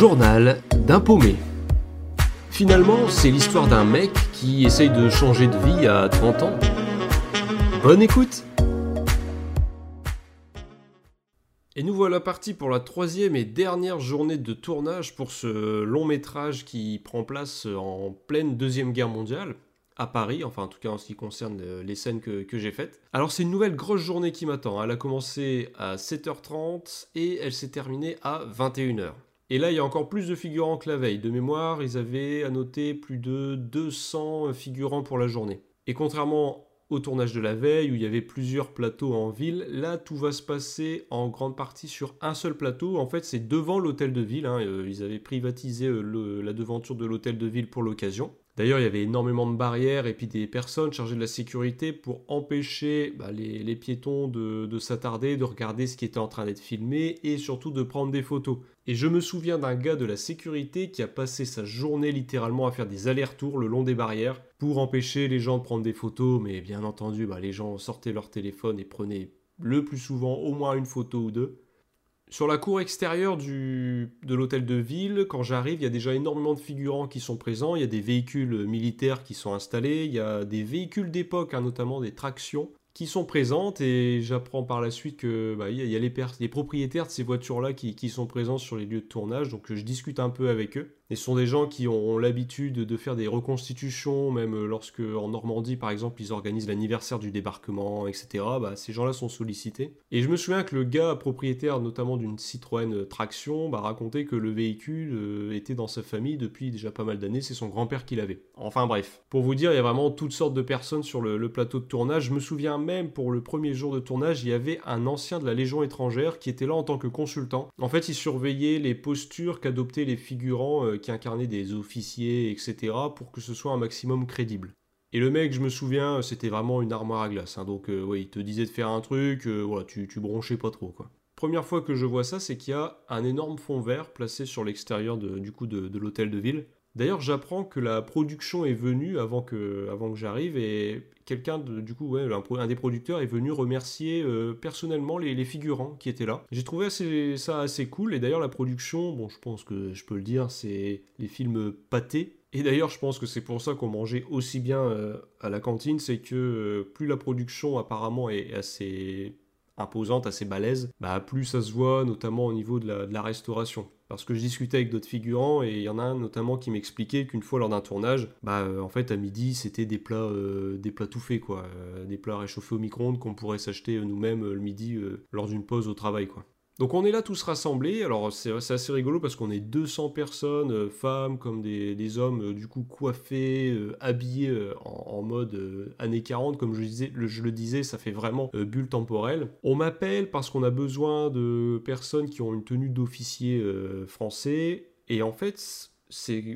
journal d'un paumé. Finalement, c'est l'histoire d'un mec qui essaye de changer de vie à 30 ans. Bonne écoute Et nous voilà partis pour la troisième et dernière journée de tournage pour ce long métrage qui prend place en pleine Deuxième Guerre mondiale, à Paris, enfin en tout cas en ce qui concerne euh, les scènes que, que j'ai faites. Alors c'est une nouvelle grosse journée qui m'attend. Elle a commencé à 7h30 et elle s'est terminée à 21h. Et là, il y a encore plus de figurants que la veille. De mémoire, ils avaient annoté plus de 200 figurants pour la journée. Et contrairement au tournage de la veille, où il y avait plusieurs plateaux en ville, là, tout va se passer en grande partie sur un seul plateau. En fait, c'est devant l'hôtel de ville. hein. Euh, Ils avaient privatisé euh, la devanture de l'hôtel de ville pour l'occasion. D'ailleurs, il y avait énormément de barrières et puis des personnes chargées de la sécurité pour empêcher bah, les, piétons de s'attarder, de regarder ce qui était en train d'être filmé et surtout de prendre des photos. Et je me souviens d'un gars de la sécurité qui a passé sa journée littéralement à faire des allers-retours le long des barrières pour empêcher les gens de prendre des photos, mais bien entendu, bah, les gens sortaient leur téléphone et prenaient le plus souvent au moins une photo ou deux. Sur la cour extérieure du, de l'hôtel de ville, quand j'arrive, il y a déjà énormément de figurants qui sont présents, il y a des véhicules militaires qui sont installés, il y a des véhicules d'époque, hein, notamment des tractions, qui sont présentes et j'apprends par la suite que bah, il y a, y les, propriétaires de ces voitures-là qui, qui sont présents sur les lieux de tournage, donc je discute un peu avec eux. Et ce sont des gens qui ont l'habitude de faire des reconstitutions, même lorsque en Normandie par exemple ils organisent l'anniversaire du débarquement, etc. Bah, ces gens-là sont sollicités. Et je me souviens que le gars propriétaire notamment d'une Citroën Traction bah, racontait que le véhicule euh, était dans sa famille depuis déjà pas mal d'années, c'est son grand-père qui l'avait. Enfin bref, pour vous dire, il y a vraiment toutes sortes de personnes sur le, le plateau de tournage. Je me souviens même pour le premier jour de tournage, il y avait un ancien de la Légion étrangère qui était là en tant que consultant. En fait, il surveillait les postures qu'adoptaient les figurants euh, qui incarnaient des officiers, etc., pour que ce soit un maximum crédible. Et le mec, je me souviens, c'était vraiment une armoire à glace. hein. donc, euh, ouais, il te disait de faire un truc, euh, voilà, tu, tu bronchais pas trop, quoi. Première fois que je vois ça, c'est qu'il y a un énorme fond vert placé sur l'extérieur du coup de l'hôtel de ville. D'ailleurs, j'apprends que la production est venue avant que, avant que j'arrive et quelqu'un, du coup, ouais, un, des producteurs est venu remercier euh, personnellement les, figurants qui étaient là. J'ai trouvé ça assez cool et d'ailleurs la production, bon, je pense que je peux le dire, c'est les films pâtés. Et d'ailleurs, je pense que c'est pour ça qu'on mangeait aussi bien euh, à la cantine, c'est que euh, plus la production apparemment est assez imposante, assez balèze, bah plus ça se voit notamment au niveau de la, restauration. Parce que je discutais avec d'autres figurants et il y en a un notamment qui m'expliquait qu'une fois lors d'un tournage, bah euh, en fait à midi c'était des plats, euh, des plats tout faits quoi, Euh, des plats réchauffés au micro-ondes qu'on pourrait s'acheter nous-mêmes le midi lors d'une pause au travail quoi. Donc on est là tous rassemblés, alors c'est assez rigolo parce qu'on est 200 personnes, euh, femmes comme des, hommes, euh, du coup coiffés, euh, habillés en, mode années 40, comme je, je le disais, ça fait vraiment bulle temporelle. On m'appelle parce qu'on a besoin de personnes qui ont une tenue d'officier français, et en fait,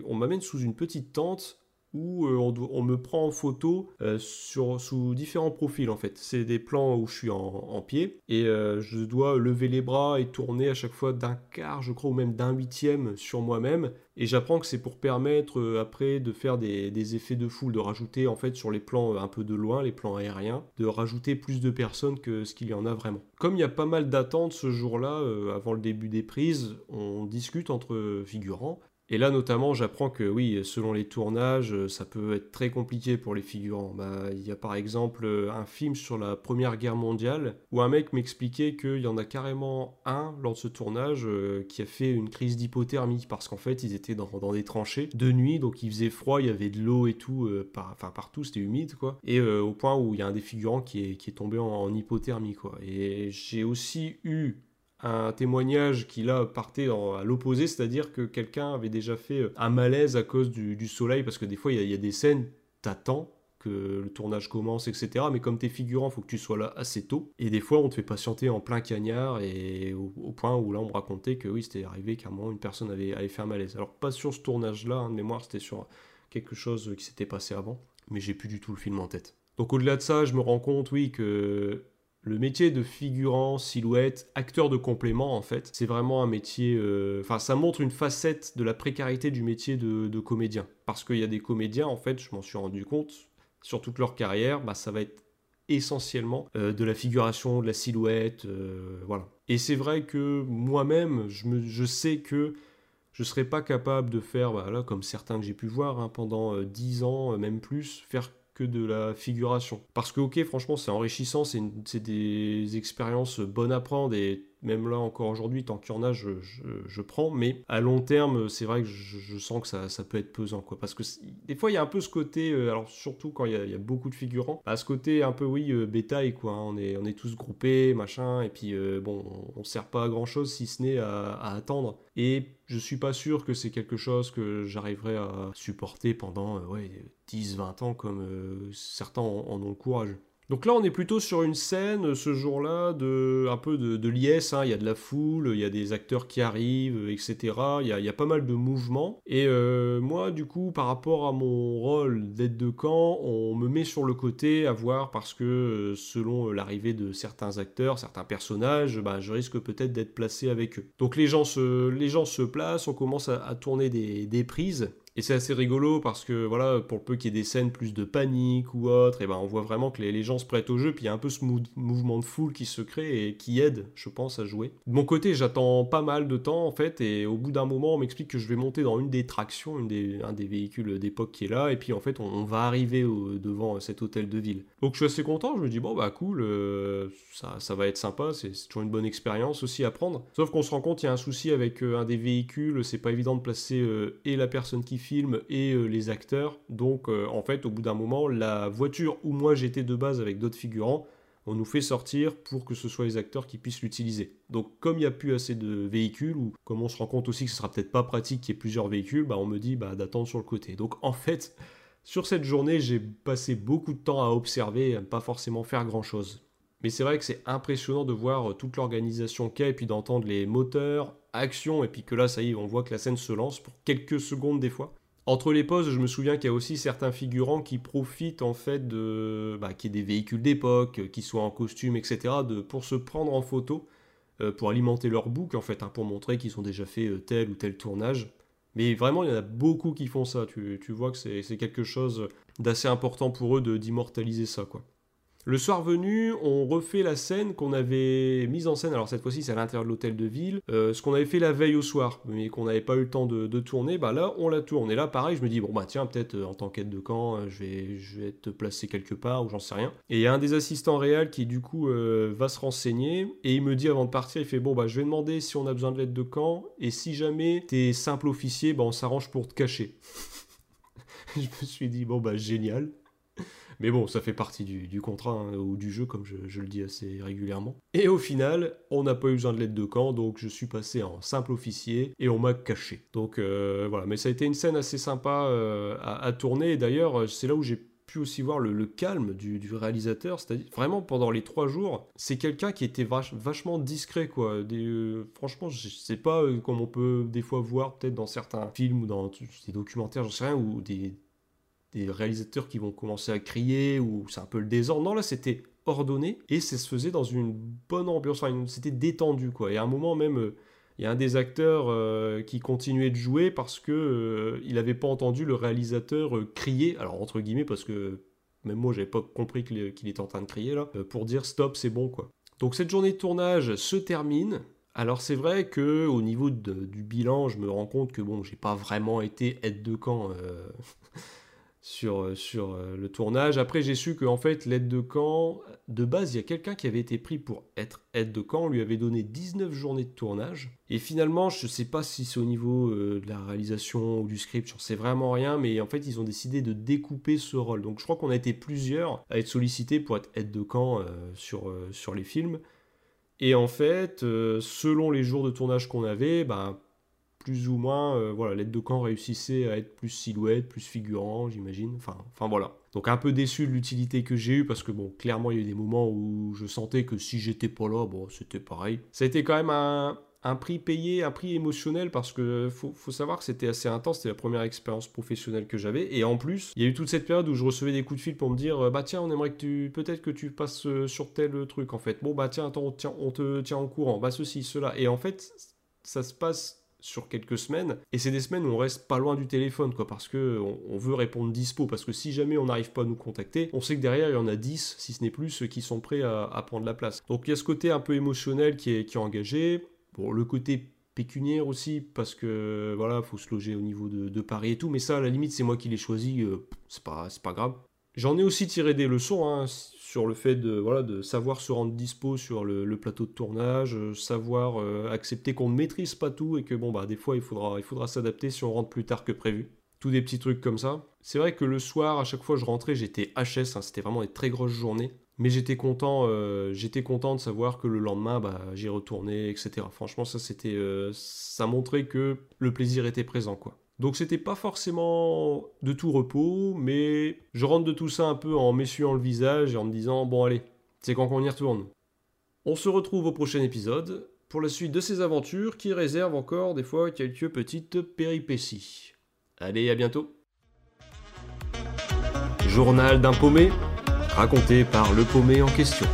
on m'amène sous une petite tente où euh, on, me prend en photo euh, sur, sous différents profils en fait. C'est des plans où je suis en, pied et euh, je dois lever les bras et tourner à chaque fois d'un quart, je crois, ou même d'un huitième sur moi-même. Et j'apprends que c'est pour permettre après de faire des, des effets de foule, de rajouter en fait sur les plans un peu de loin, les plans aériens, de rajouter plus de personnes que ce qu'il y en a vraiment. Comme il y a pas mal d'attentes ce jour-là, avant le début des prises, on discute entre figurants. Et là, notamment, j'apprends que oui, selon les tournages, euh, ça peut être très compliqué pour les figurants. Bah, il y a par exemple euh, un film sur la Première Guerre mondiale où un mec m'expliquait qu'il y en a carrément un lors de ce tournage euh, qui a fait une crise d'hypothermie parce qu'en fait, ils étaient dans, dans des tranchées de nuit, donc il faisait froid, il y avait de l'eau et tout, enfin partout, c'était humide quoi. Et au point où il y a un des figurants qui est, qui est tombé en hypothermie quoi. Et j'ai aussi eu un témoignage qui là partait à l'opposé, c'est-à-dire que quelqu'un avait déjà fait euh, un malaise à cause du, soleil, parce que des fois il y, a- des scènes, t'attends que le tournage commence, etc. Mais comme t'es figurant, faut que tu sois là assez tôt. Et des fois, on te fait patienter en plein cagnard, et au, point où là, on me racontait que oui, c'était arrivé qu'à un moment, une personne avait, avait fait un malaise. Alors, pas sur ce tournage-là, hein, de mémoire, c'était sur quelque chose qui s'était passé avant, mais j'ai plus du tout le film en tête. Donc, au-delà de ça, je me rends compte, oui, que le métier de figurant, silhouette, acteur de complément, en fait, c'est vraiment un métier. euh, Enfin, ça montre une facette de la précarité du métier de, comédien. Parce qu'il y a des comédiens, en fait, je m'en suis rendu compte, sur toute leur carrière, bah, ça va être essentiellement euh, de la figuration, de la silhouette, euh, voilà. Et c'est vrai que moi-même, je, je sais que je serais pas capable de faire, voilà, comme certains que j'ai pu voir, hein, pendant 10 ans, même plus, faire que de la figuration. Parce que ok, franchement, c'est enrichissant, c'est des expériences bonnes à prendre et même là encore aujourd'hui, tant qu'il y en a, je, prends. Mais à long terme, c'est vrai que je, sens que ça, peut être pesant. Quoi. Parce que des fois, il y a un peu ce côté, euh, alors surtout quand il y, a, beaucoup de figurants, bah, ce côté un peu, oui, euh, bétail, quoi. Hein. on, est, on est tous groupés, machin, et puis euh, bon, on ne sert pas à grand chose si ce n'est à, attendre. Et je suis pas sûr que c'est quelque chose que j'arriverai à supporter pendant ouais, 10-20 ans comme certains en ont le courage. Donc là, on est plutôt sur une scène ce jour-là de un peu de, liesse. Hein. Il y a de la foule, il y a des acteurs qui arrivent, etc. Il y a, pas mal de mouvements. Et euh, moi, du coup, par rapport à mon rôle d'aide de camp, on me met sur le côté à voir parce que euh, selon l'arrivée de certains acteurs, certains personnages, bah, je risque peut-être d'être placé avec eux. Donc les gens se, les gens se placent, on commence à, tourner des, des prises. Et c'est assez rigolo parce que voilà, pour peu qu'il y ait des scènes plus de panique ou autre, et ben on voit vraiment que les, gens se prêtent au jeu, puis il y a un peu ce mouvement de foule qui se crée et qui aide, je pense, à jouer. De mon côté, j'attends pas mal de temps en fait, et au bout d'un moment, on m'explique que je vais monter dans une des tractions, une des, un des véhicules d'époque qui est là, et puis en fait, on, va arriver devant cet hôtel de ville. Donc je suis assez content, je me dis bon bah cool, euh, ça, ça va être sympa, c'est toujours une bonne expérience aussi à prendre. Sauf qu'on se rend compte, il y a un souci avec euh, un des véhicules, c'est pas évident de placer euh, et la personne qui film et euh, les acteurs. Donc euh, en fait, au bout d'un moment, la voiture où moi j'étais de base avec d'autres figurants, on nous fait sortir pour que ce soit les acteurs qui puissent l'utiliser. Donc comme il n'y a plus assez de véhicules, ou comme on se rend compte aussi que ce sera peut-être pas pratique qu'il y ait plusieurs véhicules, bah, on me dit bah, d'attendre sur le côté. Donc en fait, sur cette journée, j'ai passé beaucoup de temps à observer à ne pas forcément faire grand-chose. Mais c'est vrai que c'est impressionnant de voir euh, toute l'organisation qu'il a et puis d'entendre les moteurs, actions, et puis que là, ça y est, on voit que la scène se lance pour quelques secondes des fois. Entre les pauses, je me souviens qu'il y a aussi certains figurants qui profitent en fait de bah, qu'il des véhicules d'époque, qui soient en costume, etc., pour se prendre en photo, euh, pour alimenter leur book en fait, hein, pour montrer qu'ils ont déjà fait euh, tel ou tel tournage. Mais vraiment, il y en a beaucoup qui font ça. Tu, tu vois que c'est quelque chose d'assez important pour eux d'immortaliser ça, quoi. Le soir venu, on refait la scène qu'on avait mise en scène, alors cette fois-ci c'est à l'intérieur de l'hôtel de ville, euh, ce qu'on avait fait la veille au soir, mais qu'on n'avait pas eu le temps de, tourner, bah là on la tourne. Et là pareil, je me dis, bon bah tiens, peut-être euh, en tant qu'aide de camp, euh, je, vais, être placé quelque part, ou j'en sais rien. Et il y a un des assistants réels qui du coup va se renseigner, et il me dit avant de partir, il fait, bon bah je vais demander si on a besoin de l'aide de camp, et si jamais t'es simple officier, bah on s'arrange pour te cacher. je me suis dit, bon bah génial. Mais bon, ça fait partie du, contrat hein, ou du jeu, comme je, le dis assez régulièrement. Et au final, on n'a pas eu besoin de l'aide de camp, donc je suis passé en simple officier et on m'a caché. Donc euh, voilà, mais ça a été une scène assez sympa euh, à, tourner. D'ailleurs, c'est là où j'ai pu aussi voir le, calme du, réalisateur. C'est-à-dire, vraiment, pendant les trois jours, c'est quelqu'un qui était vachement discret, quoi. Euh, franchement, je sais pas comme on peut des fois voir, peut-être dans certains films ou dans des documentaires, j'en sais rien, ou des, des réalisateurs qui vont commencer à crier ou c'est un peu le désordre. Non, là, c'était ordonné et ça se faisait dans une bonne ambiance. c'était détendu, quoi. Et à un moment même, euh, il y a un des acteurs euh, qui continuait de jouer parce que euh, il n'avait pas entendu le réalisateur crier. Alors entre guillemets parce que même moi, j'avais pas compris qu'il était en train de crier là pour dire stop, c'est bon, quoi. Donc cette journée de tournage se termine. Alors c'est vrai que au niveau du bilan, je me rends compte que bon, j'ai pas vraiment été aide de camp sur, euh, sur euh, le tournage. Après, j'ai su qu'en fait, l'aide de camp, de base, il y a quelqu'un qui avait été pris pour être aide de camp, on lui avait donné 19 journées de tournage. Et finalement, je ne sais pas si c'est au niveau euh, de la réalisation ou du script, j'en sais vraiment rien, mais en fait, ils ont décidé de découper ce rôle. Donc, je crois qu'on a été plusieurs à être sollicités pour être aide de camp sur, sur les films. Et en fait, selon les jours de tournage qu'on avait, ben, plus ou moins, euh, voilà, l'aide de camp réussissait à être plus silhouette, plus figurant, j'imagine. Enfin, enfin voilà. Donc un peu déçu de l'utilité que j'ai eue parce que bon, clairement il y a eu des moments où je sentais que si j'étais pas là, bon, c'était pareil. Ça a été quand même un, un prix payé, un prix émotionnel parce que faut, faut savoir que c'était assez intense, c'était la première expérience professionnelle que j'avais et en plus il y a eu toute cette période où je recevais des coups de fil pour me dire bah tiens on aimerait que tu peut-être que tu passes euh, sur tel truc en fait bon bah tiens attends tiens, on te tient au courant bah ceci cela et en fait ça se passe sur quelques semaines. Et c'est des semaines où on reste pas loin du téléphone, quoi, parce que on, veut répondre dispo. Parce que si jamais on n'arrive pas à nous contacter, on sait que derrière, il y en a 10, si ce n'est plus, ceux qui sont prêts à, prendre la place. Donc il y a ce côté un peu émotionnel qui est, qui est engagé. Bon, le côté pécuniaire aussi, parce que voilà, faut se loger au niveau de, Paris et tout, mais ça, à la limite, c'est moi qui l'ai choisi, euh, c'est pas, pas grave. J'en ai aussi tiré des leçons hein, sur le fait de, savoir se rendre dispo sur le, plateau de tournage, euh, savoir euh, accepter qu'on ne maîtrise pas tout et que bon bah des fois il faudra, il faudra s'adapter si on rentre plus tard que prévu. Tous des petits trucs comme ça. C'est vrai que le soir, à chaque fois je rentrais, j'étais HS, hein, c'était vraiment des très grosses journées. Mais j'étais content, euh, j'étais content de savoir que le lendemain, bah, j'y retournais, etc. Franchement, ça c'était, ça montrait que le plaisir était présent, quoi. Donc c'était pas forcément de tout repos, mais je rentre de tout ça un peu en m'essuyant le visage et en me disant bon allez, c'est quand qu'on y retourne. On se retrouve au prochain épisode pour la suite de ces aventures qui réservent encore des fois quelques petites péripéties. Allez, à bientôt. Journal d'un paumé raconté par le paumé en question.